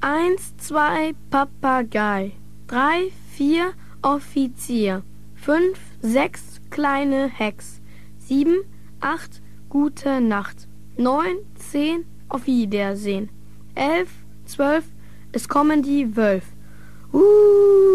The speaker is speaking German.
Eins, zwei, Papagei. Drei, vier, Offizier. Fünf, sechs, kleine Hex. Sieben, acht, gute Nacht. Neun, zehn, auf Wiedersehen. Elf, zwölf, es kommen die Wölf. Uh!